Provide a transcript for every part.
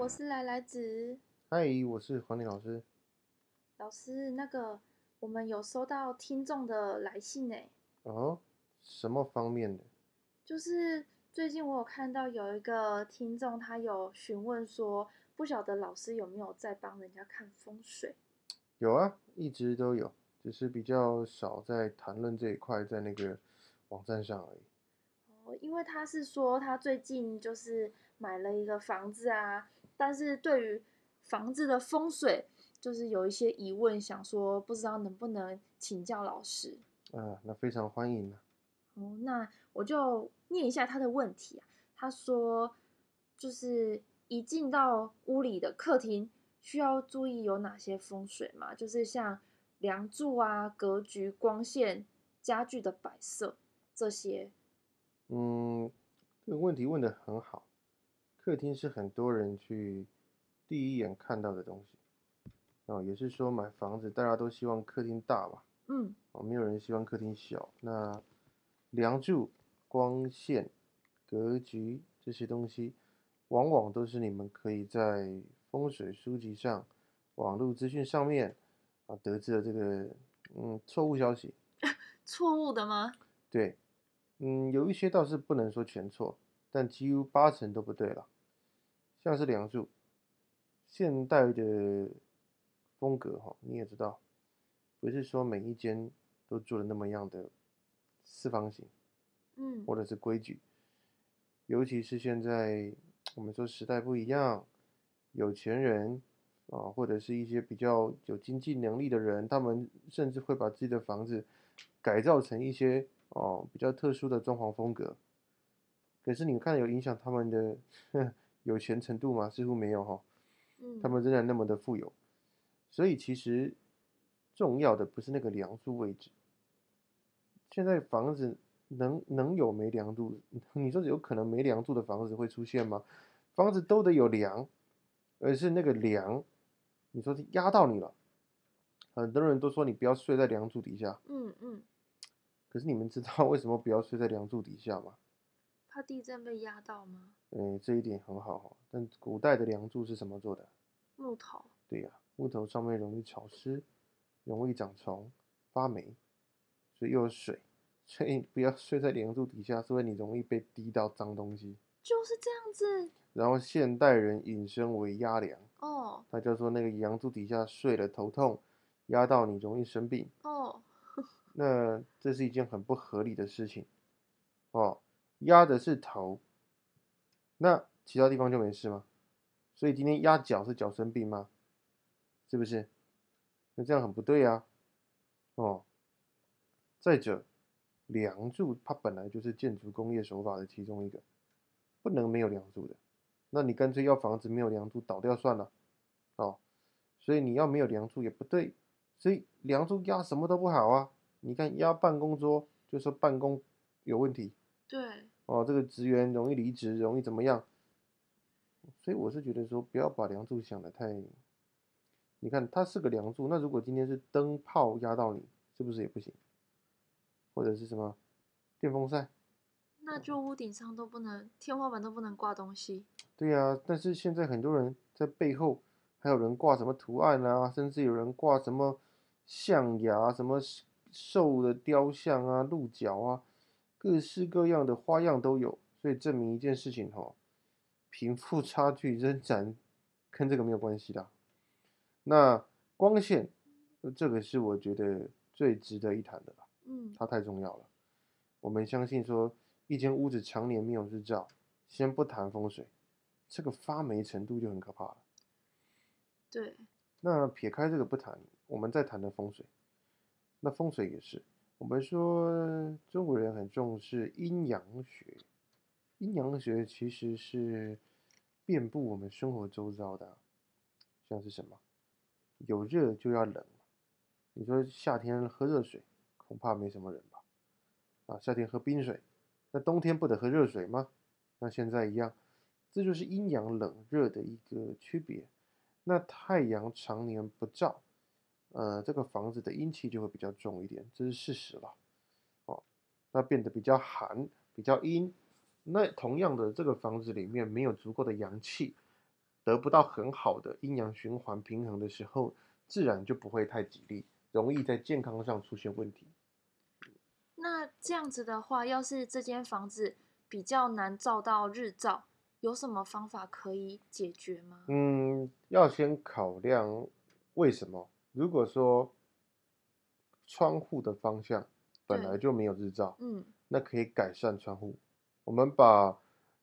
我是来来子嗨，我是黄丽老师。老师。那个，我们有收到听众的来信呢，哦，什么方面的？就是最近我有看到有一个听众，他有询问说，不晓得老师有没有在帮人家看风水？有啊，一直都有，只是比较少在谈论这一块，在那个网站上而已。哦，因为他是说他最近就是买了一个房子啊，但是对于房子的风水就是有一些疑问，想说不知道能不能请教老师。啊，那非常欢迎啊。哦，那我就念一下他的问题啊。他说，就是一进到屋里的客厅，需要注意有哪些风水嘛？就是像梁柱啊、格局、光线、家具的摆设这些。嗯，这个问题问的很好。客厅是很多人去第一眼看到的东西。哦，也是说买房子大家都希望客厅大吧？嗯，哦，没有人希望客厅小。那梁柱、光线、格局这些东西，往往都是你们可以在风水书籍上、网络资讯上面啊得知的这个嗯错误消息。错误的吗？对，嗯，有一些倒是不能说全错，但几乎八成都不对了。像是梁祝，现代的风格哈，你也知道，不是说每一间都做的那么样的四方形，嗯或者是规矩。尤其是现在我们说时代不一样，有钱人啊，或者是一些比较有经济能力的人，他们甚至会把自己的房子改造成一些哦比较特殊的装潢风格。可是你看有影响他们的有钱程度吗？似乎没有哈、嗯，他们仍然那么的富有。所以其实重要的不是那个梁柱位置。现在房子能能有没梁柱？你说有可能没梁柱的房子会出现吗？房子都得有梁，而是那个梁，你说是压到你了。很多人都说你不要睡在梁柱底下，嗯嗯，可是你们知道为什么不要睡在梁柱底下吗？怕地震被压到吗？嗯，这一点很好哈。但古代的梁柱是什么做的？木头。对呀、木头上面容易潮湿，容易长虫、发霉，所以又有水，所以不要睡在梁柱底下，是因为你容易被滴到脏东西。就是这样子然后现代人引申为压梁，哦他就说那个梁柱底下睡了头痛，压到你容易生病，哦，那这是一件很不合理的事情哦。压的是头，那其他地方就没事吗？所以今天压脚是脚生病吗？是不是？那这样很不对啊。哦，再者，梁柱它本来就是建筑工业手法的其中一个，不能没有梁柱的。那你干脆要房子没有梁柱倒掉算了。哦，所以你要没有梁柱也不对，所以梁柱压什么都不好啊。你看压办公桌，就说办公有问题对，哦，这个职员容易离职，容易怎么样？所以我是觉得说，不要把梁柱想的太，你看它是个梁柱，那如果今天是灯泡压到你，是不是也不行？或者是什么电风扇？那就屋顶上都不能，天花板都不能挂东西。对呀、但是现在很多人在背后还有人挂什么图案啊，甚至有人挂什么象牙、什么兽的雕像啊、鹿角啊，各式各样的花样都有。所以证明一件事情哈，贫富差距仍然跟这个没有关系的。那光线，呃这个是我觉得最值得一谈的吧。嗯它太重要了。我们相信说，一间屋子常年没有日照，先不谈风水，这个发霉程度就很可怕了。对，那撇开这个不谈，我们再谈的风水，那风水也是，我们说中国人很重视阴阳学，阴阳学其实是遍布我们生活周遭的，像是什么，有热就要冷，你说夏天喝热水，恐怕没什么人吧？啊，夏天喝冰水，那冬天不得喝热水吗？那现在一样，这就是阴阳冷热的一个区别。那太阳常年不照，呃，这个房子的阴气就会比较重一点，这是事实了。哦，那变得比较寒，比较阴。那同样的，这个房子里面没有足够的阳气，得不到很好的阴阳循环平衡的时候，自然就不会太吉利，容易在健康上出现问题。那这样子的话，要是这间房子比较难照到日照，有什么方法可以解决吗？嗯，要先考量为什么。如果说窗户的方向本来就没有日照，嗯那可以改善窗户。我们把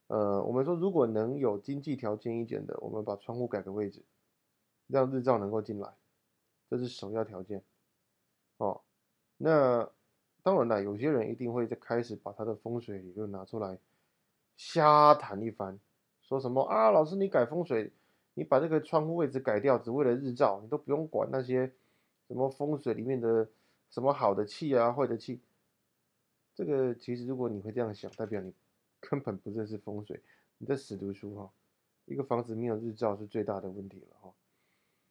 呃，我们说如果能有经济条件一点的，我们把窗户改个位置，让日照能够进来，这是首要条件。哦，那当然了，有些人一定会在开始把他的风水理论拿出来瞎谈一番，说什么啊，老师你改风水，你把这个窗户位置改掉，只为了日照，你都不用管那些什么风水里面的什么好的气啊、坏的气。这个其实如果你会这样想，代表你根本不认识风水，你在死读书哈、一个房子没有日照是最大的问题了哈、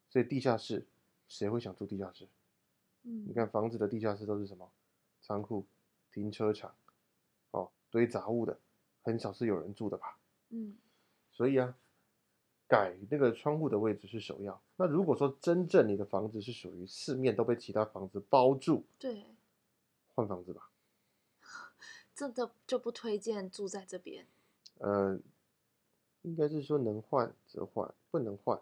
所以地下室谁会想住地下室？嗯你看房子的地下室都是什么？仓库、停车场，哦，堆杂物的，很少是有人住的吧？嗯所以啊，改那个窗户的位置是首要。那如果说真正你的房子是属于四面都被其他房子包住，对，换房子吧。真的就不推荐住在这边。呃，应该是说能换则换，不能换，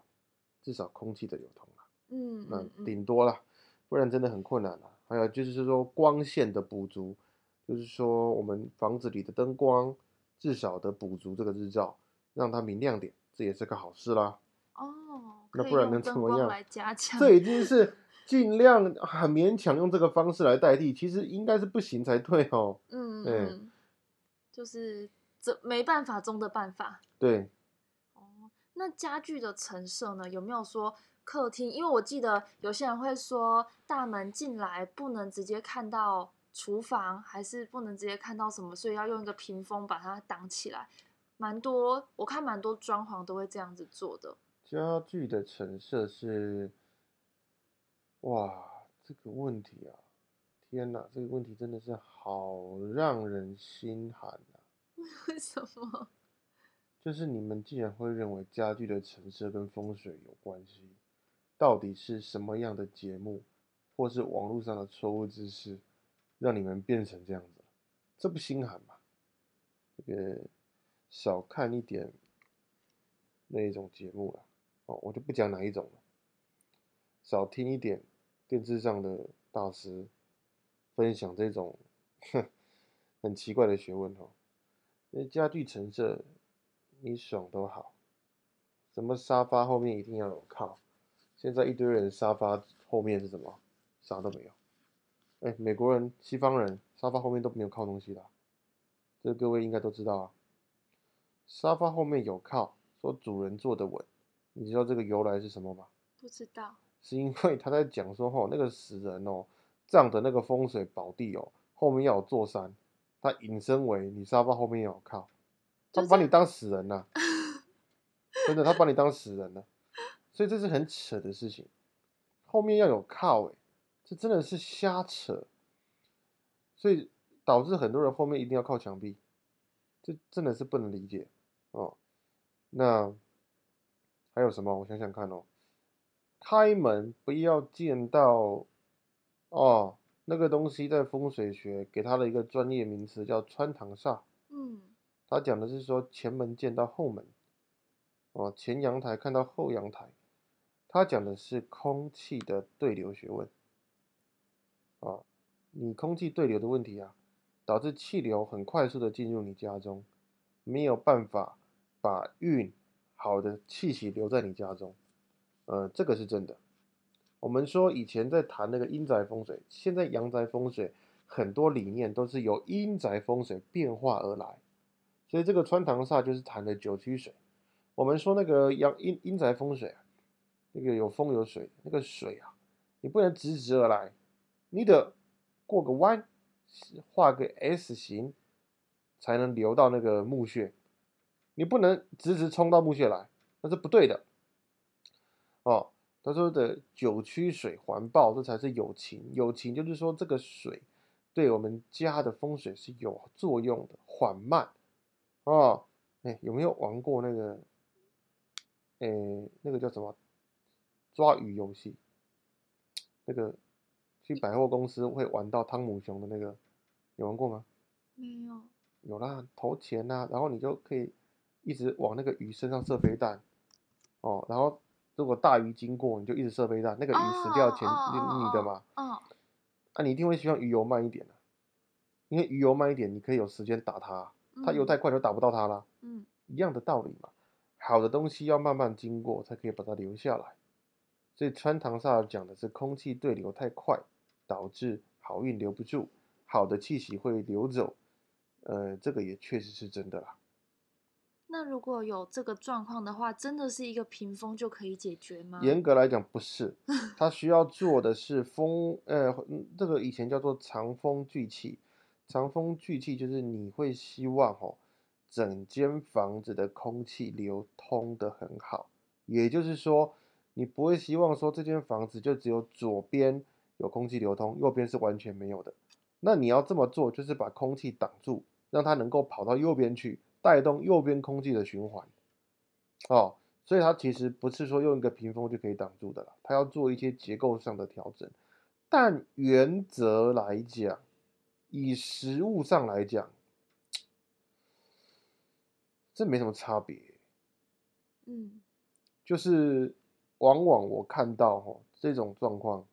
至少空气的流通啦。那嗯嗯嗯，顶多了，不然真的很困难了。还有就是说光线的补足，就是说我们房子里的灯光至少得补足这个日照，让它明亮点，这也是个好事啦。哦，那不然能怎么样。这已经是尽量很勉强用这个方式来代替，其实应该是不行才对哦。嗯对嗯，就是这没办法中的办法。对，哦，那家具的陈设呢？有没有说客厅？因为我记得有些人会说，大门进来不能直接看到厨房，还是不能直接看到什么，所以要用一个屏风把它挡起来。蛮多，我看蛮多装潢都会这样子做的。家具的陈设是，哇，这个问题啊，天哪，这个问题真的是好让人心寒啊！为什么？就是你们竟然会认为家具的陈设跟风水有关系，到底是什么样的节目，或是网络上的错误知识，让你们变成这样子？这不心寒吗？这个少看一点那一种节目了，哦，我就不讲哪一种了，少听一点电视上的大师分享这种哼很奇怪的学问哦。那家具陈设，你爽都好，什么沙发后面一定要有靠，现在一堆人沙发后面是什么？啥都没有。哎，美国人、西方人沙发后面都没有靠东西的，这各位应该都知道啊。沙发后面有靠，说主人坐得稳，你知道这个由来是什么吗？不知道。是因为他在讲说，吼，那个死人哦，葬的那个风水宝地哦，后面要有座山，他引申为你沙发后面要有靠，他把你当死人了、真的，他把你当死人了，所以这是很扯的事情，后面要有靠、欸，这真的是瞎扯，所以导致很多人后面一定要靠墙壁，这真的是不能理解哦。那还有什么？我想想看哦。开门不要见到哦，那个东西在风水学给它的一个专业名词叫穿堂煞，嗯它讲的是说前门见到后门，哦，前阳台看到后阳台，他讲的是空气的对流学问，啊，你空气对流的问题啊，导致气流很快速的进入你家中，没有办法把运好的气息留在你家中。呃，这个是真的。我们说以前在谈那个阴宅风水，现在阳宅风水很多理念都是由阴宅风水变化而来，所以这个穿堂煞就是谈的九曲水。我们说那个阳阴阴宅风水啊，那个有风有水，那个水啊，你不能直直而来，你得过个弯，画个 S 型，才能流到那个墓穴。你不能直直冲到墓穴来，那是不对的。哦，他说的九曲水环抱，这才是有情。有情就是说这个水对我们家的风水是有作用的，缓慢。哦，哎，有没有玩过那个哎，那个叫什么抓鱼游戏，那个去百货公司会玩到汤姆熊的那个，有玩过吗？没有。有啦，投钱呐、然后你就可以一直往那个鱼身上射飞弹，哦，然后如果大鱼经过，你就一直射飞弹，那个鱼死掉前哦你哦你的嘛，哦，啊，你一定会希望鱼游慢一点的、因为鱼游慢一点，你可以有时间打它，它游嗯太快就打不到它啦，嗯一样的道理嘛。好的东西要慢慢经过，才可以把它留下来。所以穿堂煞讲的是空气对流太快，导致好运留不住，好的气息会流走。呃，这个也确实是真的啦。那如果有这个状况的话，真的是一个屏风就可以解决吗？严格来讲不是，它需要做的是风，呃，这个以前叫做长风聚气。长风聚气就是你会希望哦，整间房子的空气流通的很好，也就是说，你不会希望说这间房子就只有左边有空气流通，右边是完全没有的。那你要这么做，就是把空气挡住，让它能够跑到右边去，带动右边空气的循环。哦，所以它其实不是说用一个屏风就可以挡住的啦，它要做一些结构上的调整。但原则来讲，以实物上来讲，这没什么差别。嗯就是往往我看到哦这种状况，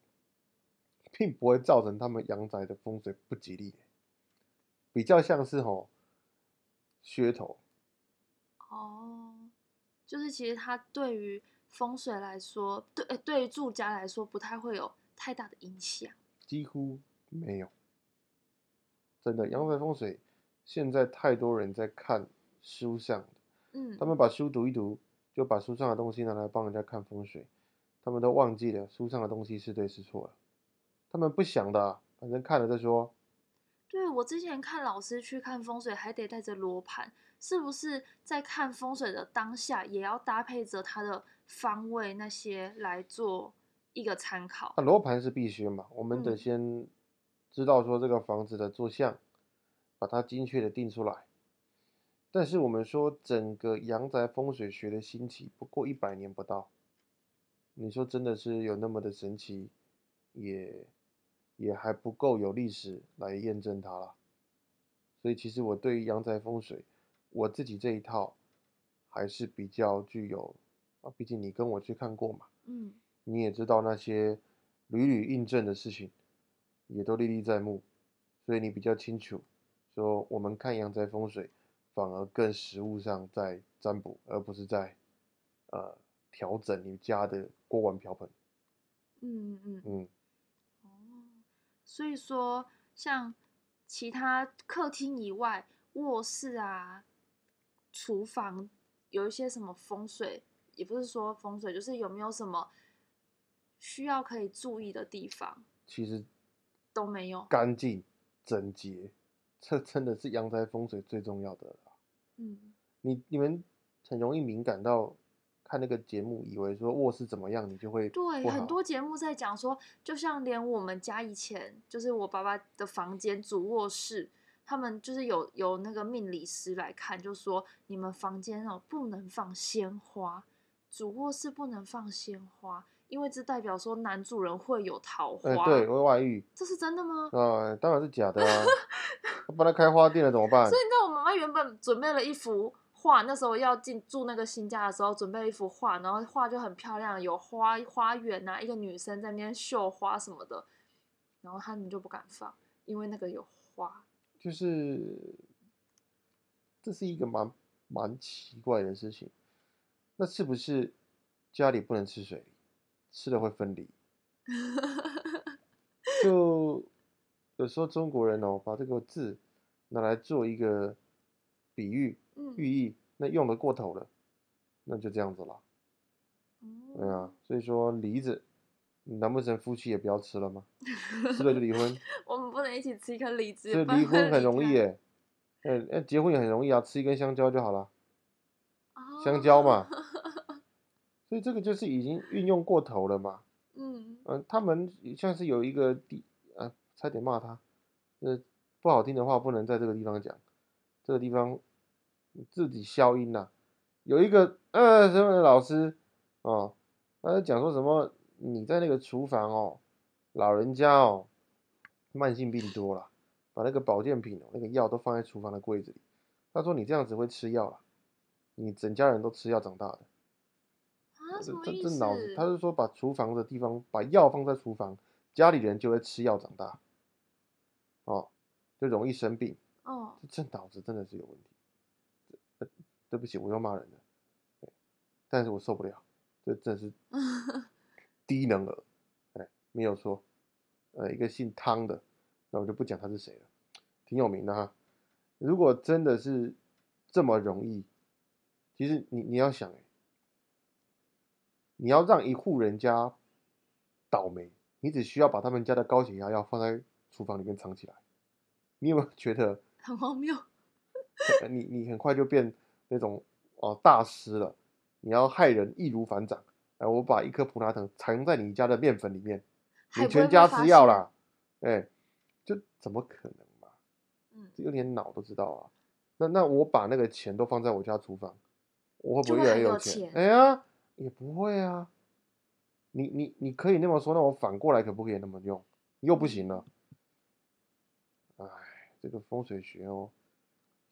并不会造成他们阳宅的风水不吉利，比较像是吼噱头。哦，就是其实它对于风水来说，对呃对于住家来说不太会有太大的影响。几乎没有。真的，阳宅风水现在太多人在看书上的，嗯，他们把书读一读，就把书上的东西拿来帮人家看风水，他们都忘记了书上的东西是对是错了。他们不想的啊，反正看了再说。对我之前看老师去看风水，还得带着罗盘，是不是在看风水的当下，也要搭配着它的方位那些来做一个参考？那罗盘是必须嘛，我们得嗯先知道说这个房子的坐向，把它精确的定出来。但是我们说整个阳宅风水学的兴起不过一百年不到，你说真的是有那么的神奇，也也还不够有历史来验证它了。所以其实我对于阳宅风水，我自己这一套还是比较具有啊，毕竟你跟我去看过嘛。嗯你也知道那些屡屡印证的事情，也都历历在目，所以你比较清楚，说我们看阳宅风水，反而更实物上在占卜，而不是在呃调整你家的锅碗瓢盆。嗯嗯嗯，哦，所以说像其他客厅以外，卧室啊、厨房有一些什么风水，也不是说风水，就是有没有什么需要可以注意的地方其实都没有。干净整洁，这真的是阳宅风水最重要的。嗯你你们很容易敏感到看那个节目，以为说卧室怎么样，你就会对，很多节目在讲说，就像连我们家以前就是我爸爸的房间主卧室，他们就是有有那个命理师来看，就说你们房间哦不能放鲜花，主卧室不能放鲜花，因为这代表说男主人会有桃花。哎、对，会外遇。这是真的吗？啊，当然是假的啊！他帮他开花店了怎么办所？以你知道我妈妈原本准备了一幅画，那时候要进住那个新家的时候，准备一幅画，然后画就很漂亮，有花花园啊，一个女生在那边绣花什么的，然后他们就不敢放，因为那个有花。就是这是一个蛮蛮奇怪的事情。那是不是家里不能吃水梨，吃了会分离？就有时候中国人哦，把这个字拿来做一个比喻、嗯，寓意，那用的过头了，那就这样子了。对啊哦，，所以说梨子，难不成夫妻也不要吃了吗？吃了就离婚？我们不能一起吃一颗梨子，所以离婚很。容易耶，哎，那结婚也很容易啊，吃一根香蕉就好了，哦香蕉嘛。所以这个就是已经运用过头了嘛。嗯嗯、他们像是有一个地，啊，差点骂他，呃，不好听的话不能在这个地方讲，这个地方自己消音呐、有一个呃什么老师哦，他在讲说什么你在那个厨房哦，老人家哦，慢性病多了，把那个保健品哦那个药都放在厨房的柜子里。他说你这样子会吃药了，你整家人都吃药长大的。这这脑子，他是说把厨房的地方把药放在厨房，家里人就会吃药长大，哦，就容易生病。哦，这这脑子真的是有问题。呃对不起，我又骂人了，对但是我受不了，这真是 低能儿，哎，没有错，呃，一个姓汤的，那我就不讲他是谁了，挺有名的哈。如果真的是这么容易，其实你你要想，哎，你要让一户人家倒霉，你只需要把他们家的高血压药放在厨房里面藏起来，你有没有觉得？很荒谬。呃 你你很快就变那种哦大师了。你要害人易如反掌。哎，我把一颗普拿疼藏在你家的面粉里面，你全家。吃药啦。哎，就怎么可能嘛？嗯，这有点脑都知道啊。那那我把那个钱都放在我家厨房，我会不会越来越有？钱哎呀，也不会啊。你你你可以那么说，那我反过来可不可以那么用？又不行了。哎，这个风水学哦，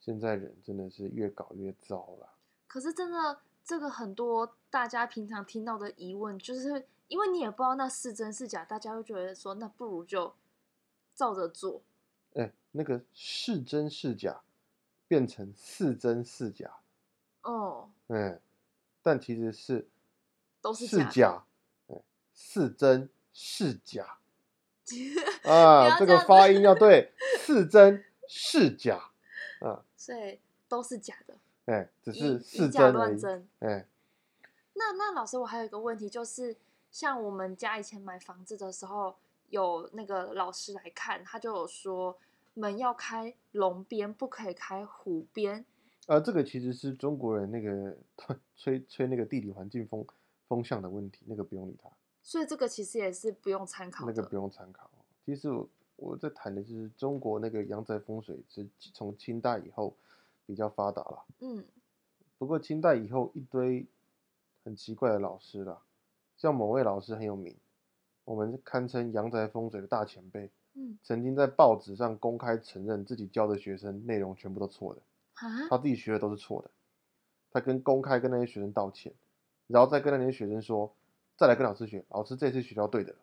现在人真的是越搞越糟了。可是真的，这个很多大家平常听到的疑问，就是因为你也不知道那是真是假，大家会觉得说，那不如就照着做。哎，那个是真是假，变成是真是假，哦，哎，但其实是是都是假是真是假 啊，这个发音要对，是真是假啊，所以都是假的，哎，只以是以假乱真。哎，那那老师，我还有一个问题，就是像我们家以前买房子的时候，有那个老师来看，他就有说门要开龙边，不可以开虎边。呃，这个其实是中国人那个 吹吹那个地理环境风风向的问题，那个不用理他。所以这个其实也是不用参考的。那个不用参考。其实我我在谈的就是中国那个阳宅风水是从清代以后比较发达了。嗯，不过清代以后一堆很奇怪的老师啦，像某位老师很有名，我们堪称阳宅风水的大前辈，嗯曾经在报纸上公开承认自己教的学生内容全部都错的，啊，他自己学的都是错的，他跟公开跟那些学生道歉，然后再跟那些学生说，再来跟老师学，老师这次学到对的了。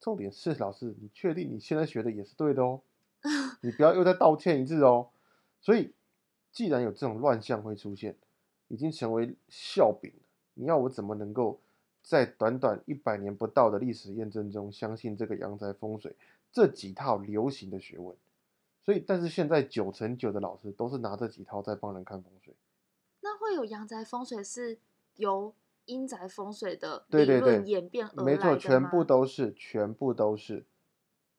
重点是老师，你确定你现在学的也是对的哦？你不要又再道歉一次哦。所以，既然有这种乱象会出现，已经成为笑柄了，你要我怎么能够在短短一百年不到的历史验证中相信这个阳宅风水这几套流行的学问？所以，但是现在九成九的老师都是拿这几套在帮人看风水。那会有阳宅风水是由阴宅风水的理论对演变而来没错，全部都是，全部都是。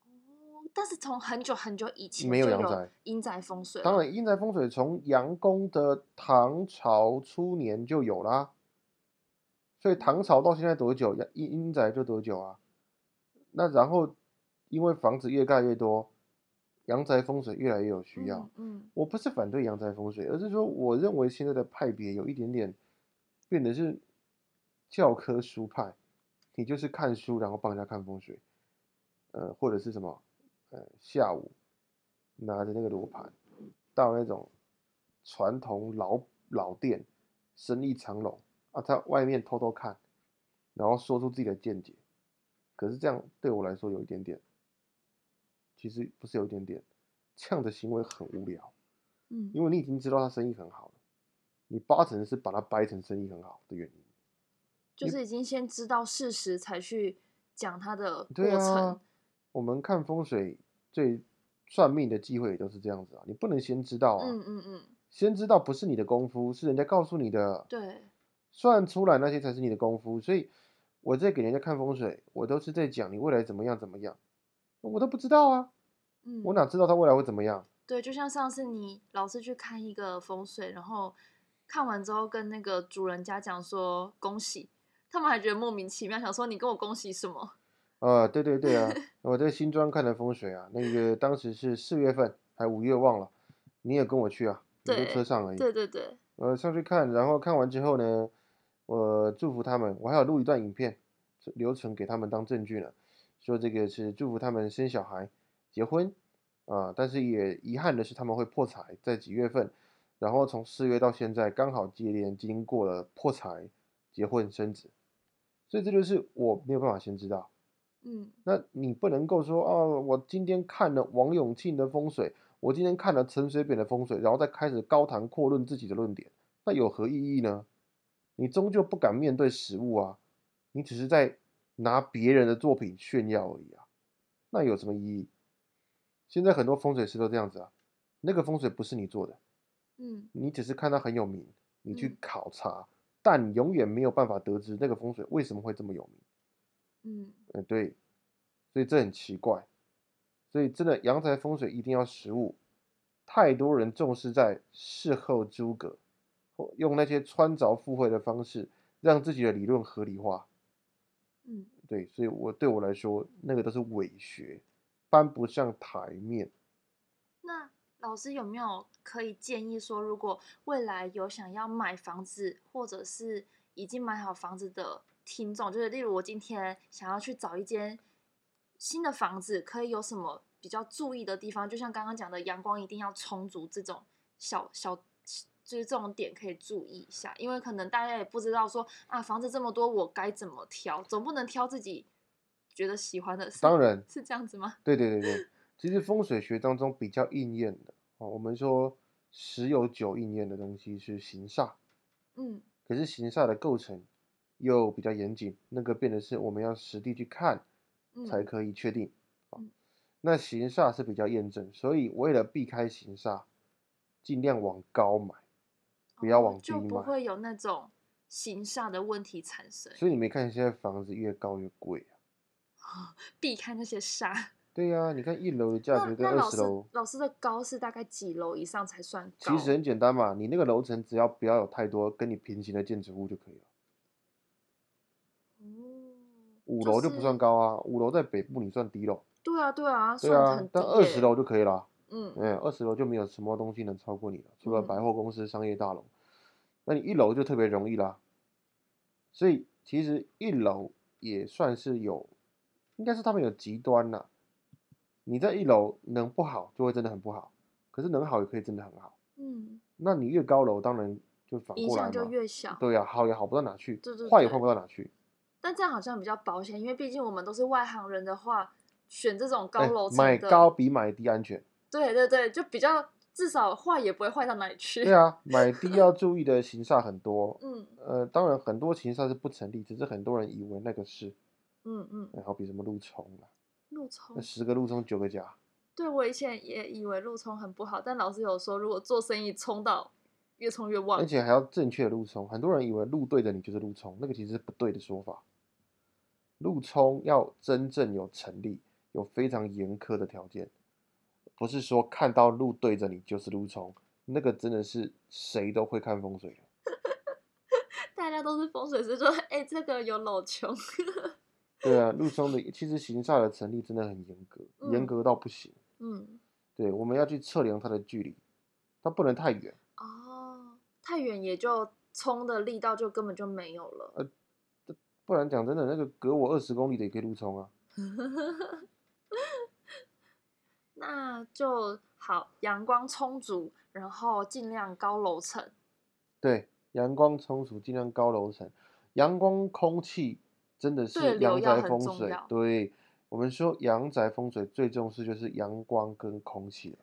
哦，但是从很久很久以前没有阳宅阴宅风水了。当然，阴宅风水从杨公的唐朝初年就有啦，所以唐朝到现在多久，阳阴阴宅就多久啊？那然后因为房子越盖越多，阳宅风水越来越有需要。嗯嗯我不是反对阳宅风水，而是说我认为现在的派别有一点点变得是教科书派，你就是看书然后帮人家看风水，呃，或者是什么，呃，下午拿着那个罗盘到那种传统老老店，生意长隆啊，在外面偷偷看，然后说出自己的见解，可是这样对我来说有一点点，其实不是有一点点，这样的行为很无聊。嗯，因为你已经知道他生意很好了，你八成是把他掰成生意很好的原因。就是已经先知道事实才去讲它的过程。啊，我们看风水最算命的机会也都是这样子啊，你不能先知道啊，嗯嗯嗯，先知道不是你的功夫，是人家告诉你的，对，算出来那些才是你的功夫。所以我在给人家看风水，我都是在讲你未来怎么样怎么样，我都不知道啊，嗯，我哪知道他未来会怎么样？对，就像上次你老是去看一个风水，然后看完之后跟那个主人家讲说恭喜，他们还觉得莫名其妙，想说你跟我恭喜什么？啊，对对对啊，我在新庄看的风水啊，那个当时是四月份还五月忘了，你也跟我去啊，你车上而已。对对对，呃，上去看，然后看完之后呢，我祝福他们，我还有录一段影片留存给他们当证据呢，说这个是祝福他们生小孩、结婚啊，但是也遗憾的是他们会破财，在几月份，然后从四月到现在刚好接连经过了破财、结婚、生子，所以这就是我没有办法先知道。嗯那你不能够说哦，我今天看了王永庆的风水，我今天看了陈水扁的风水，然后再开始高谈阔论自己的论点，那有何意义呢？你终究不敢面对实物啊，你只是在拿别人的作品炫耀而已啊，那有什么意义？现在很多风水师都这样子啊，那个风水不是你做的，嗯你只是看他很有名，你去嗯考察，但你永远没有办法得知那个风水为什么会这么有名。嗯嗯，对，所以这很奇怪，所以真的阳台风水一定要实物。太多人重视在事后诸葛，或用那些穿凿附会的方式，让自己的理论合理化。嗯，对，所以我对我来说，那个都是伪学，搬不上台面。那老师有没有可以建议说，如果未来有想要买房子，或者是已经买好房子的听众，就是例如我今天想要去找一间新的房子，可以有什么比较注意的地方？就像刚刚讲的，阳光一定要充足，这种小小就是这种点可以注意一下，因为可能大家也不知道说啊，房子这么多，我该怎么挑？总不能挑自己觉得喜欢的。是当然，是这样子吗？对对对对，其实风水学当中比较应验的哦，我们说十有九应验的东西是形煞。嗯可是形煞的构成又比较严谨，那个变得是我们要实地去看嗯，才可以确定。那形煞是比较验证，所以为了避开形煞，尽量往高买，不要哦往低就不买。会有那种形煞的问题产生，所以你没看现在房子越高越贵啊？避开那些煞。对呀、你看一楼的价格跟二十楼，老师的高是大概几楼以上才算高？其实很简单嘛，你那个楼层只要不要有太多跟你平行的建筑物就可以了。哦，五楼就不算。高啊，五楼在北部你算低楼。对啊对啊，对啊但二十耶楼就可以了。嗯嗯，二十楼就没有什么东西能超过你了，除了嗯百货公司、商业大楼。那你一楼就特别容易啦。所以其实一楼也算是有，应该是他们有极端啦。你在一楼能不好就会真的很不好，可是能好也可以真的很好。嗯，那你越高楼，当然就反影响就嘛。越小。对呀、好也好不到哪去对对，坏也坏不到哪去。但这样好像比较保险，因为毕竟我们都是外行人的话，选这种高哎楼层的，买高比买低安全。对对对，就比较至少坏也不会坏到哪里去。对啊，买低要注意的形煞很多。嗯呃，当然很多形煞是不成立，只是很多人以为那个是，嗯嗯，呃好比什么路冲啦，路冲那十个路冲九个假，对我以前也以为路冲很不好，但老师有说，如果做生意冲到越冲越旺而，且还要正确的路冲。很多人以为路对着你就是路冲，那个其实是不对的说法。路冲要真正有成立，有非常严苛的条件，不是说看到路对着你就是路冲，那个真的是谁都会看风水的。大家都是风水师说，哎、这个有老穷。对啊，路冲的其实形煞的成立真的很严格，严嗯格到不行。嗯，对，我们要去测量它的距离，它不能太远。哦，太远也就冲的力道就根本就没有了。呃不然讲真的，那个隔我二十公里的也可以路冲啊。那就好，阳光充足，然后尽量高楼层。对，阳光充足，尽量高楼层，阳光空气真的是阳宅风水。对，我们说阳宅风水最重视就是阳光跟空气了。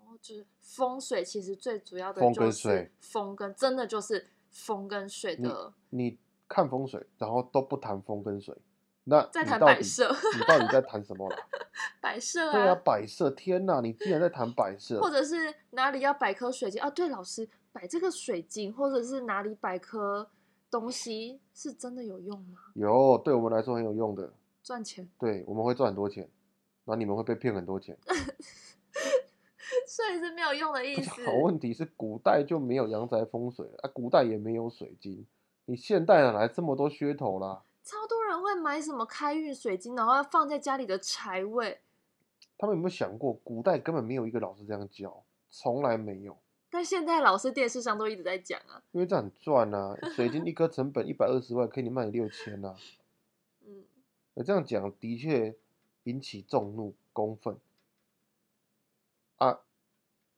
哦，就是风水其实最主要的风就是跟水风跟真的就是风跟水的，你看风水，然后都不谈风跟水，那在你到底谈摆设你到底在谈什么了？摆设啊对啊，摆设，天哪，你竟然在谈摆设，或者是哪里要摆颗水晶啊？对，老师摆这个水晶，或者是哪里摆颗东西，是真的有用吗？有对我们来说很有用的，赚钱？对，我们会赚很多钱，然后你们会被骗很多钱。所以是没有用的意思。好问题是古代就没有阳宅风水了啊，古代也没有水晶，你现代哪来这么多噱头啦？超多人会买什么开运水晶，然后要放在家里的财位。他们有没有想过，古代根本没有一个老师这样教，从来没有。但现在老师电视上都一直在讲啊，因为这样很赚啊，水晶一颗成本一百二十万，可以卖你六千啊。嗯，那这样讲的确引起众怒公愤啊，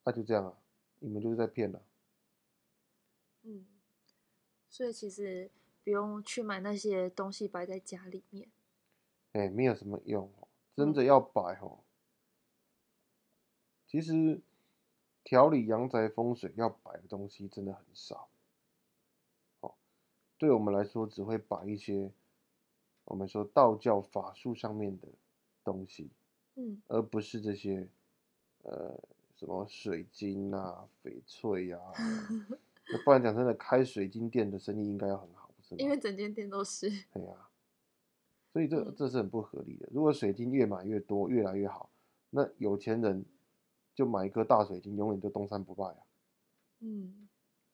那、就这样啊，你们就是在骗了、嗯，所以其实不用去买那些东西摆在家里面。哎、没有什么用哦，真嗯的要摆哦。其实调理阳宅风水要摆的东西真的很少，哦，对我们来说只会摆一些我们说道教法术上面的东西，嗯而不是这些呃什么水晶啊、翡翠呀、那不然讲真的，开水晶店的生意应该要很好，不是吗？因为整间店都是。对呀，所以这嗯这是很不合理的。如果水晶越买越多，越来越好，那有钱人就买一颗大水晶，永远都东山不败啊。嗯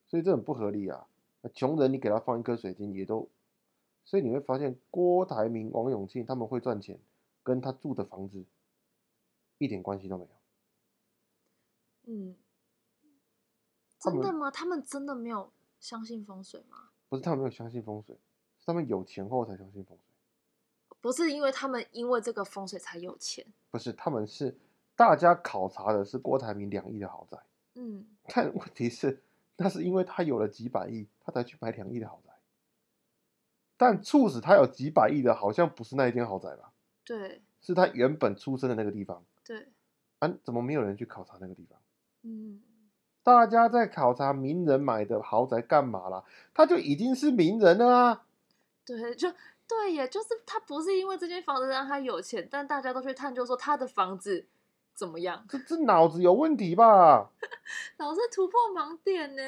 所以这很不合理啊。那穷人你给他放一颗水晶也都，所以你会发现郭台铭、王永庆他们会赚钱，跟他住的房子一点关系都没有。嗯，真的吗？他们真的没有相信风水吗？不是他们没有相信风水，是他们有钱后才相信风水。不是因为他们因为这个风水才有钱。不是，他们是大家考察的是郭台铭两亿的豪宅，嗯但问题是，那是因为他有了几百亿，他才去买两亿的豪宅。但促使他有几百亿的，好像不是那一间豪宅吧？对是他原本出生的那个地方。对，啊，怎么没有人去考察那个地方？嗯大家在考察名人买的豪宅干嘛啦？他就已经是名人了啊！对，就对耶，就是他不是因为这间房子让他有钱，但大家都去探究说他的房子怎么样，这这脑子有问题吧？老是突破盲点呢。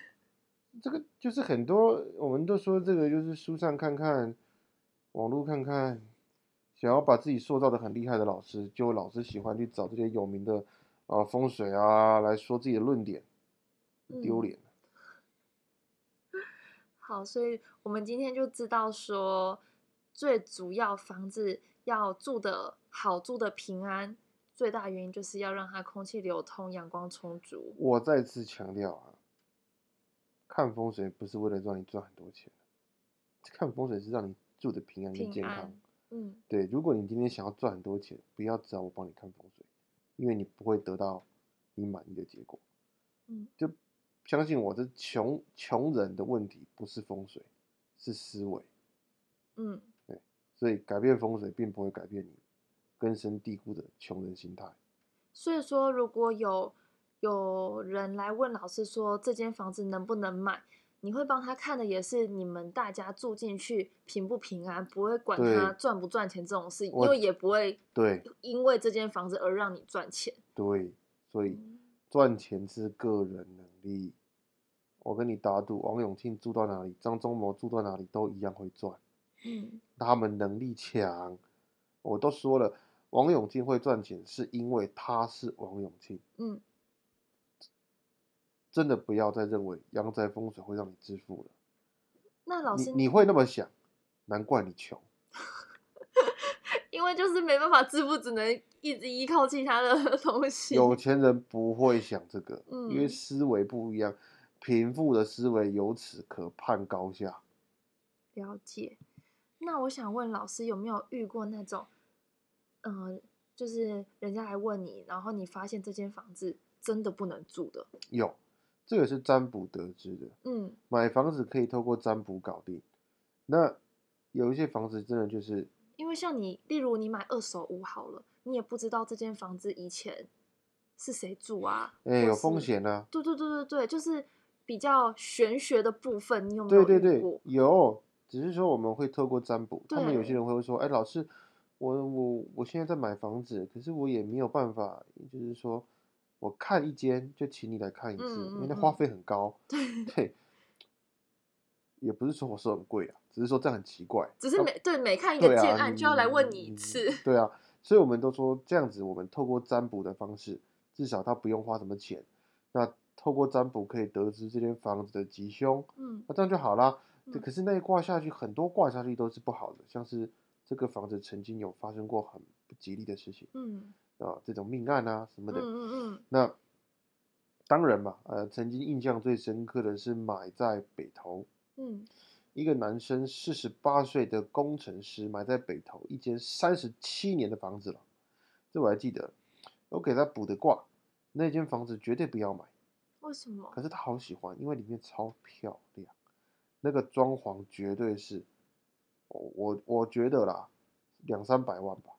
这个就是很多，我们都说这个就是书上看看，网络看看，想要把自己塑造的很厉害的老师，就老是喜欢去找这些有名的啊、风水啊来说自己的论点，很丢嗯脸。好，所以我们今天就知道说，最主要房子要住的好，住的平安，最大原因就是要让它空气流通，阳光充足。我再次强调啊，看风水不是为了让你赚很多钱，看风水是让你住的平安跟健康。嗯对，如果你今天想要赚很多钱，不要找我帮你看风水，因为你不会得到你满意的结果。嗯就相信我，这穷穷人的问题不是风水，是思维。嗯，对所以改变风水并不会改变你根深蒂固的穷人心态。所以说，如果有有人来问老师说这间房子能不能买，你会帮他看的也是你们大家住进去平不平安，不会管他赚不赚钱这种事，因我为也不会对因为这间房子而让你赚钱。对，所以嗯赚钱是个人能力。我跟你打赌，王永庆住到哪里，张忠谋住到哪里都一样会赚。嗯他们能力强，我都说了，王永庆会赚钱是因为他是王永庆。嗯，真的不要再认为阳宅风水会让你致富了。那老师你你会那么想，难怪你穷。因为就是没办法致富，只能一直依靠其他的 东西。有钱人不会想这个，嗯因为思维不一样，贫富的思维由此可判高下。了解。那我想问老师，有没有遇过那种，嗯、就是人家来问你，然后你发现这间房子真的不能住的？有，这个是占卜得知的。嗯买房子可以透过占卜搞定。那有一些房子真的就是因为像你，例如你买二手屋好了，你也不知道这间房子以前是谁住啊，哎、有风险啊。对对对对对，就是比较玄学的部分，你有没有对对对，有，只是说我们会透过占卜，他们有些对人会说，哎，老师，我我我现在在买房子，可是我也没有办法，就是说我看一间就请你来看一次，嗯因为那花费很高，对，也不是说我说很贵啊，只是说这样很奇怪，只是啊每对每看一个建案就要来问你一嗯次。对啊，所以我们都说这样子，我们透过占卜的方式，至少他不用花什么钱，那透过占卜可以得知这间房子的吉凶，嗯。那这样就好啦。可是那一卦下去，很多卦下去都是不好的，像是这个房子曾经有发生过很不吉利的事情嗯啊，这种命案啊什么的。嗯嗯嗯那当然嘛，呃，曾经印象最深刻的是买在北投，嗯，一个男生四十八岁的工程师买在北投一间三十七年的房子了，这我还记得。我给他补的卦，那间房子绝对不要买。为什么？可是他好喜欢，因为里面超漂亮，那个装潢绝对是，我我我觉得啦，两三百万吧。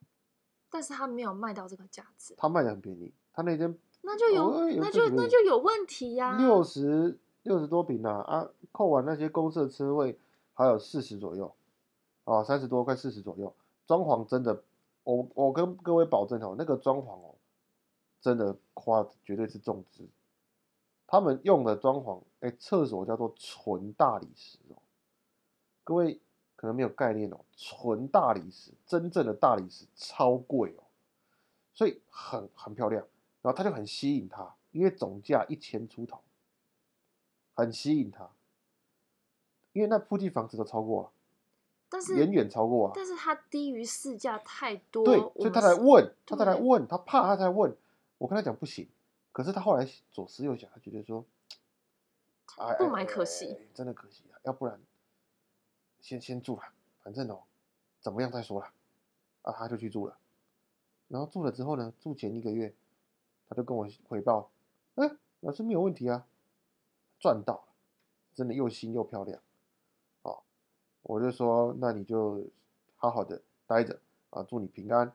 但是他没有卖到这个价值，他卖的很便宜，他那间那就有、那就那就有问题呀、六十六十多平啊啊，扣完那些公社车位还有四十左右，啊，三十多快四十左右，装潢真的，我我跟各位保证哦，那个装潢哦，真的夸绝对是重资。他们用的装潢，哎，厕所叫做纯大理石哦，各位可能没有概念哦，纯大理石，真正的大理石超贵哦，所以很很漂亮，然后他就很吸引他，因为总价一千出头，很吸引他，因为那附近房子都超过啊，但是远远超过啊，但是它低于市价太多，对，所以他才是问，他才来问，他怕他才问，我跟他讲不行，可是他后来左思右想，他觉得说，哎，不哎买可惜哎真的可惜啊，要不然先先住了，反正哦怎么样再说了，啊，他就去住了，然后住了之后呢，住前一个月，他就跟我回报，哎，老师没有问题啊，赚到了，真的又新又漂亮，哦，我就说那你就好好的待着啊，祝你平安。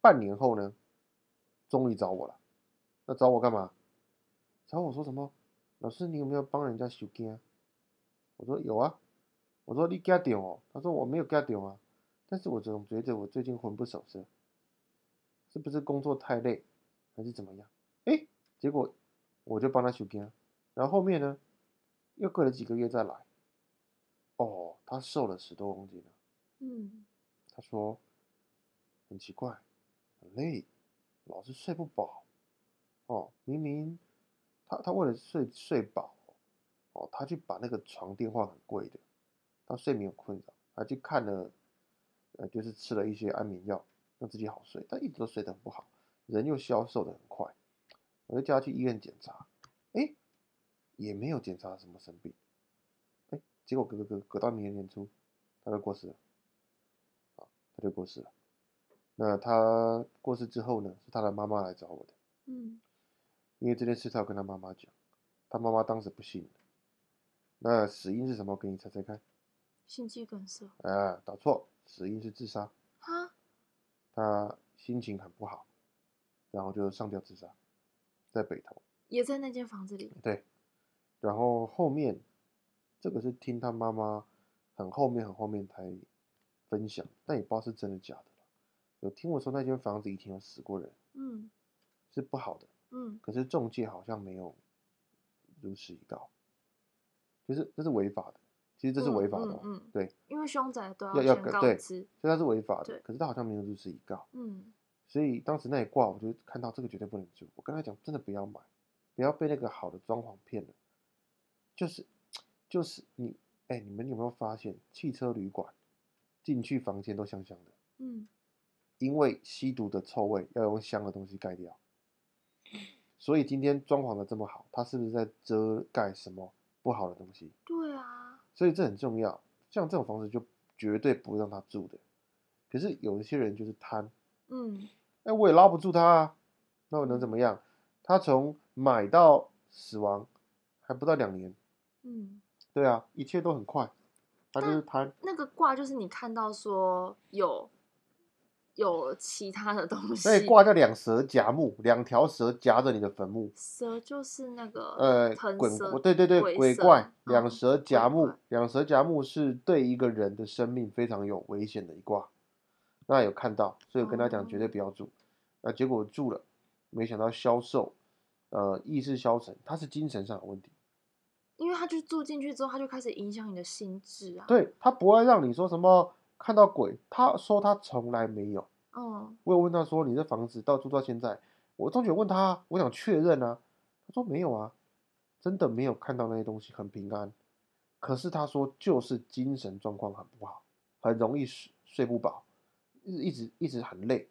半年后呢，终于找我了，那找我干嘛？找我说什么？老师，你有没有帮人家修经啊？我说有啊。我说你给他点哦，他说我没有给他点啊，但是我总觉得我最近魂不守舍，是不是工作太累，还是怎么样？哎，结果我就帮他修经，然后后面呢，又过了几个月再来，哦，他瘦了十多公斤了。嗯，他说很奇怪，很累，老是睡不饱。哦，明明他他为了睡睡饱，哦，他去把那个床垫换很贵的，他睡眠有困扰，他去看了，呃，就是吃了一些安眠药，让自己好睡，但一直都睡得很不好，人又消瘦的很快。我就叫他去医院检查，哎，也没有检查什么生病，哎，结果隔隔隔隔到明年年初，他就过世了。啊他就过世了。那他过世之后呢，是他的妈妈来找我的，嗯，因为这件事他要跟他妈妈讲，他妈妈当时不信。那死因是什么？给你猜猜看。心肌梗塞哎，打错，死因是自杀。哈，他心情很不好，然后就上吊自杀，在北投。也在那间房子里，对，然后后面这个是听他妈妈很后面很后面才分享，但也不知道是真的假的啦有听我说那间房子以前有死过人，嗯是不好的，嗯，可是中介好像没有如实以告，就是这是违法的，其实这是违法的、哦，嗯嗯嗯对，因为凶宅都要要告知，所以它是违法的对，可是他好像没有如实以告，嗯所以当时那一卦我就看到这个绝对不能住，我跟他讲真的不要买，不要被那个好的装潢骗了，就是就是你哎、你们有没有发现汽车旅馆进去房间都香香的？嗯，因为吸毒的臭味要用香的东西盖掉，所以今天装潢的这么好，它是不是在遮盖什么不好的东西？对啊，所以这很重要。像这种房子就绝对不会让他住的。可是有一些人就是贪，嗯哎，我也拉不住他啊，那我能怎么样？他从买到死亡还不到两年，嗯，对啊，一切都很快，他就是贪。那个卦就是你看到说有有其他的东西，那挂叫两蛇夹木，两条蛇夹着你的坟墓。蛇就是那个呃，鬼藤蛇，对对对，鬼怪，两嗯蛇夹木两蛇夹木是对一个人的生命非常有危险的一卦。那有看到，所以我跟他讲绝对哦不要住。那结果住了，没想到消瘦，呃，意识消沉，他是精神上有问题。因为他就住进去之后，他就开始影响你的心智啊。，对他不会让你说什么看到鬼，他说他从来没有。哦我有问他说你这房子到住到现在，我中学问他，我想确认啊，他说没有啊，真的没有看到那些东西，很平安。可是他说就是精神状况很不好，很容易睡睡不饱，一直一直一直很累。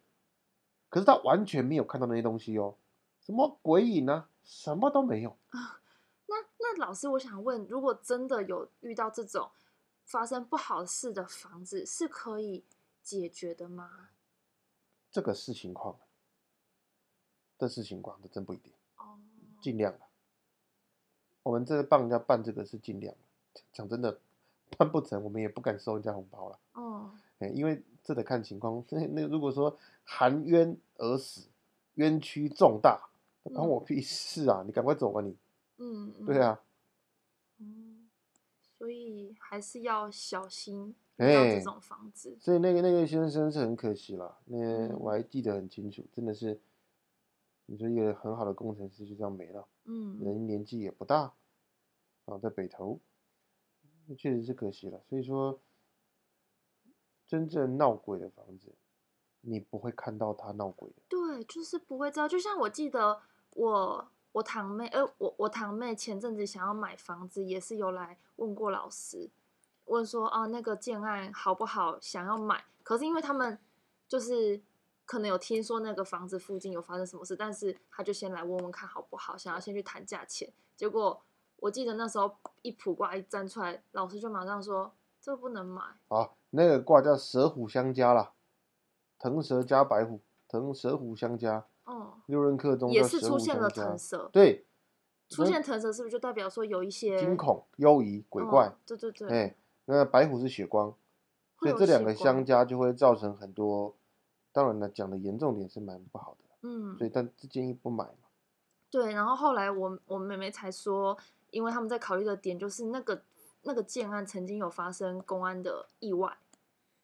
可是他完全没有看到那些东西哦，什么鬼影啊，什么都没有。啊那那老师，我想问，如果真的有遇到这种发生不好事的房子，是可以解决的吗？这个视情况，这视情况，这真不一定，哦，尽量吧。我们这帮人家办这个是尽量，讲真的，办不成，我们也不敢收人家红包了。哦，哎，因为这得看情况。那那如果说含冤而死，冤屈重大，那关我屁事啊！你赶快走吧，你。嗯，嗯对，啊，还是要小心遇到这哎种房子。所以那个那个先生是很可惜了。那嗯我还记得很清楚，真的是，你说一个很好的工程师就这样没了，嗯，人年纪也不大，啊，在北投，那确实是可惜了。所以说，真正闹鬼的房子，你不会看到他闹鬼的。对，就是不会知道。就像我记得我我堂妹，呃，我我堂妹前阵子想要买房子，也是有来问过老师，问说啊那个建案好不好，想要买。可是因为他们就是可能有听说那个房子附近有发生什么事，但是他就先来问问看好不好，想要先去谈价钱。结果我记得那时候一卜卦一站出来，老师就马上说这不能买。啊，那个卦叫蛇虎相加啦，腾蛇加白虎，腾蛇虎相加，哦、六壬克中也是出现了腾蛇。对，出现腾蛇是不是就代表说有一些惊恐、忧疑、鬼怪哦？对对对，哎、那白虎是血光，所以这两个相加就会造成很多。当然了，讲的严重点是蛮不好的，嗯所，以但是建议不买嘛。对。然后后来我我妹妹才说，因为他们在考虑的点就是那个那个建案曾经有发生公安的意外，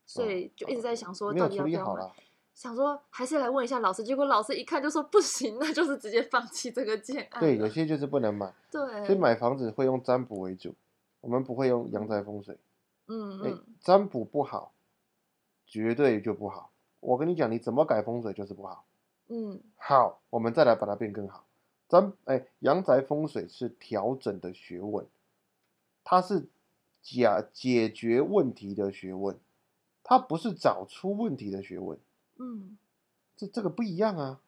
所以就一直在想说到底要不要买。想说还是来问一下老师，结果老师一看就说不行，那就是直接放弃这个建案。对，有些就是不能买，对，所以买房子会用占卜为主，我们不会用阳宅风水。哎、嗯嗯占卜不好，绝对就不好。我跟你讲，你怎么改风水就是不好。嗯好，我们再来把它变更好。占哎，阳宅风水是调整的学问，它是解解决问题的学问，它不是找出问题的学问。嗯这这个不一样啊，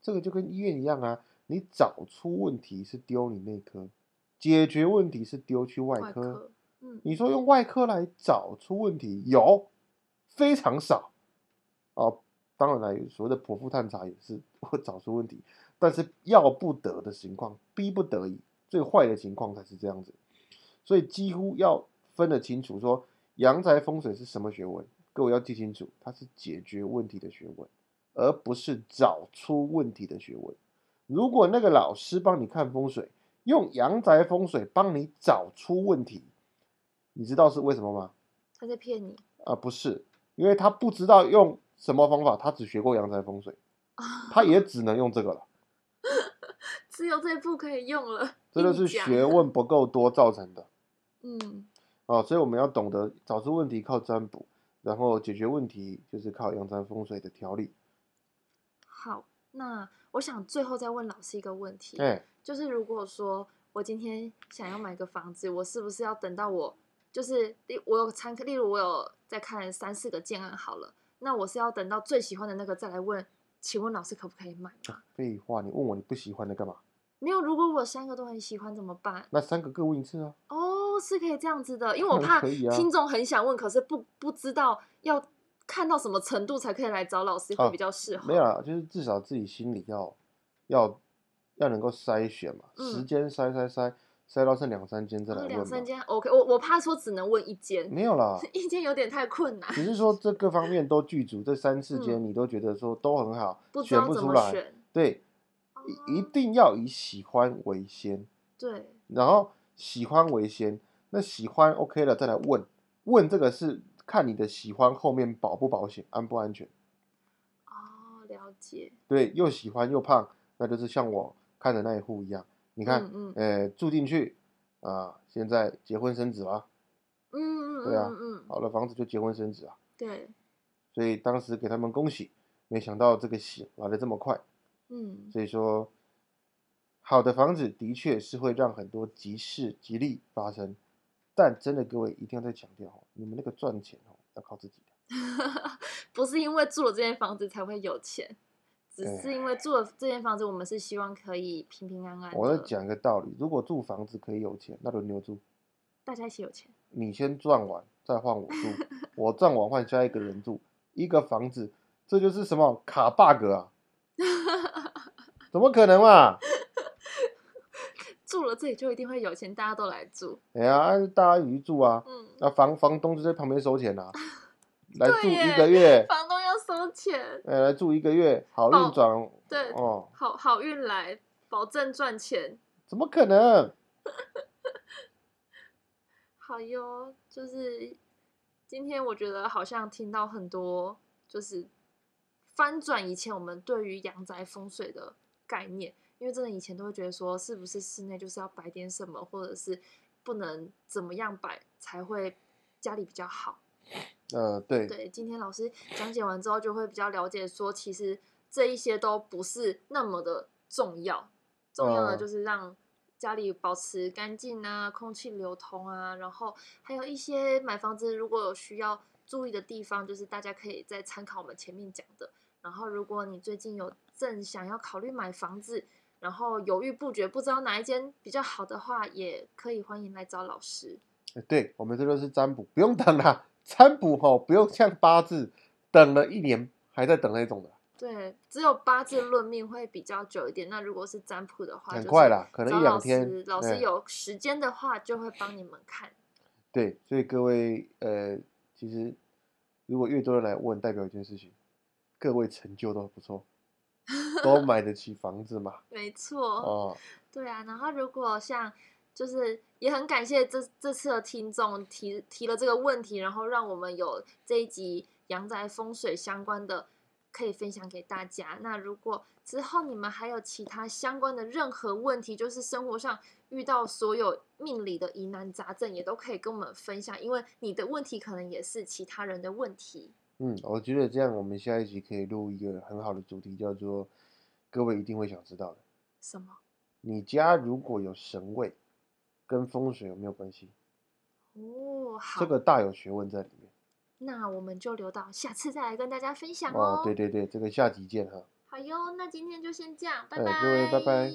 这个就跟医院一样啊，你找出问题是丢你内科，解决问题是丢去外科。外科，你说用外科来找出问题，有非常少哦。当然了，所谓的剖腹探查也是 会找出问题，但是要不得的情况，逼不得已，最坏的情况才是这样子。所以几乎要分得清楚，说阳宅风水是什么学问，各位要记清楚，它是解决问题的学问，而不是找出问题的学问。如果那个老师帮你看风水，用阳宅风水帮你找出问题，你知道是为什么吗？他在骗你啊、不是，因为他不知道用什么方法，他只学过阳宅风水，啊，他也只能用这个了。只有这一步可以用了，真的是学问不够多造成的嗯啊、所以我们要懂得找出问题靠占卜，然后解决问题就是靠阳宅风水的调理。好，那我想最后再问老师一个问题，哎，就是如果说我今天想要买个房子，我是不是要等到我就是例我有参，例如我有在看三四个建案好了，那我是要等到最喜欢的那个再来问，请问老师可不可以买吗？废话，你问我你不喜欢的干嘛？没有，如果我三个都很喜欢怎么办？那三个各问一次啊。哦，是可以这样子的，因为 我怕听众很想问，可是不不知道要看到什么程度才可以来找老师会哦比较适合。没有啦，就是至少自己心里要要要能够筛选嘛，嗯时间筛筛筛筛到剩两三间再来。两三间 OK，我我怕说只能问一间，没有啦，一间有点太困难，只是说这各方面都 具足，这三四间嗯你都觉得说都很好，不选不出来。选。对，一定要以喜欢为先，对，然后喜欢为先。那喜欢 OK 了，再来问。问这个是看你的喜欢后面保不保险，安不安全。哦，了解。对，又喜欢又胖，那就是像我看的那一户一样。你看，嗯嗯。呃，住进去啊，现在结婚生子了，嗯嗯对啊嗯好了房子就结婚生子啊，对，所以当时给他们恭喜，没想到这个喜来的这么快，嗯。所以说，好的房子的确是会让很多吉事吉利发生，但真的各位一定要再强调哦，你们那个赚钱哦要靠自己的，不是因为住了这间房子才会有钱，只是因为住了这间房子，我们是希望可以平平安安。我在讲一个道理，如果住房子可以有钱，那轮流住，大家一起有钱，你先赚完再换我住，我赚完换下一个人住，一个房子，这就是什么卡 bug 啊？怎么可能嘛？住了这里就一定会有钱，大家都来住。哎呀，大家一起住啊，嗯，那房房东就在旁边收钱啊，来住一个月，房东要收钱，哎，来住一个月，好保运转对，哦，好好运来，保证赚钱。怎么可能？好哟，就是今天我觉得好像听到很多，就是翻转以前我们对于阳宅风水的概念，因为真的以前都会觉得说，是不是室内就是要摆点什么，或者是不能怎么样摆才会家里比较好。呃，对，对，今天老师讲解完之后，就会比较了解说，其实这一些都不是那么的重要，重要的嗯就是让家里保持干净啊，空气流通啊，然后还有一些买房子如果有需要注意的地方，就是大家可以再参考我们前面讲的。然后，如果你最近有正想要考虑买房子，然后犹豫不决，不知道哪一间比较好的话，也可以欢迎来找老师。呃对，我们这都是占卜，不用等啦，占卜吼，不用像八字等了一年还在等那种的，对，只有八字论命会比较久一点。那如果是占卜的话，很快啦可能一两天老师嗯有时间的话，就会帮你们看。对，所以各位呃，其实如果越多人来问，代表一件事情，各位成就都不错，都买得起房子嘛，没错，哦，对啊。然后如果像就是也很感谢这这次的听众提提了这个问题，然后让我们有这一集阳宅风水相关的可以分享给大家。那如果之后你们还有其他相关的任何问题，就是生活上遇到所有命理的疑难杂症，也都可以跟我们分享，因为你的问题可能也是其他人的问题。嗯，我觉得这样我们下一集可以录一个很好的主题，叫做各位一定会想知道的，什么？你家如果有神位，跟风水有没有关系？哦，好，这个大有学问在里面。那我们就留到下次再来跟大家分享哦，对对对，这个下集见哈。好哟，那今天就先这样，拜哎拜。各位拜拜